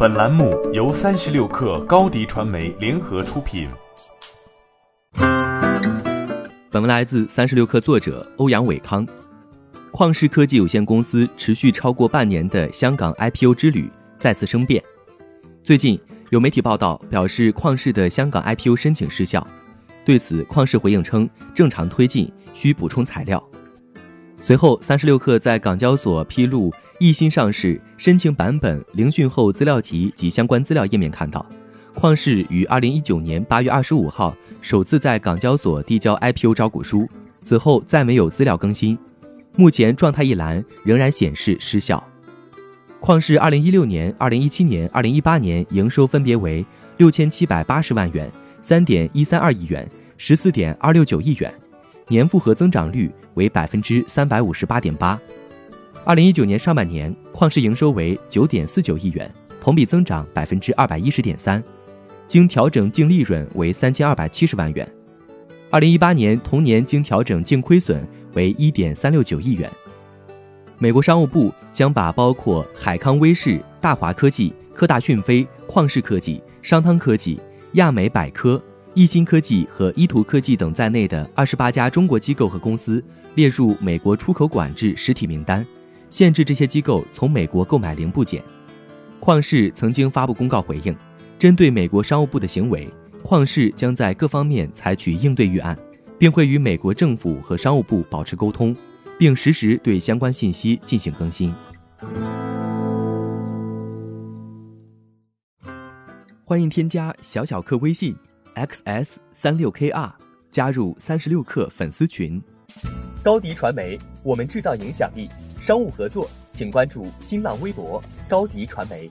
本栏目由三十六氪高低传媒联合出品。本文来自三十六氪作者欧阳伟康。旷视科技有限公司持续超过半年的香港 IPO 之旅再次生变。最近有媒体报道表示，旷视的香港 IPO 申请失效。对此，旷视回应称，正常推进，需补充材料。随后，三十六氪在港交所披露一新上市申请版本聆讯后资料集及相关资料页面看到，旷视于二零一九年八月二十五号首次在港交所递交 IPO 招股书，此后再没有资料更新。目前状态一栏仍然显示失效。旷视二零一六年、二零一七年、二零一八年营收分别为六千七百八十万元、三点一三二亿元、十四点二六九亿元，年复合增长率。为百分之三百五十八点八。二零一九年上半年，旷视营收为九点四九亿元，同比增长百分之二百一十点三，经调整净利润为三千二百七十万元。二零一八年同年经调整净亏损为一点三六九亿元。美国商务部将把包括海康威视、大华科技、科大讯飞、旷视科技、商汤科技、亚美百科、易鑫科技和依图科技等在内的二十八家中国机构和公司。列入美国出口管制实体名单，限制这些机构从美国购买零部件。旷视曾经发布公告回应，针对美国商务部的行为，旷视将在各方面采取应对预案，并会与美国政府和商务部保持沟通，并实时对相关信息进行更新。欢迎添加小小客微信，xs 三六 kr，加入三十六氪粉丝群。高迪传媒，我们制造影响力。商务合作，请关注新浪微博高迪传媒。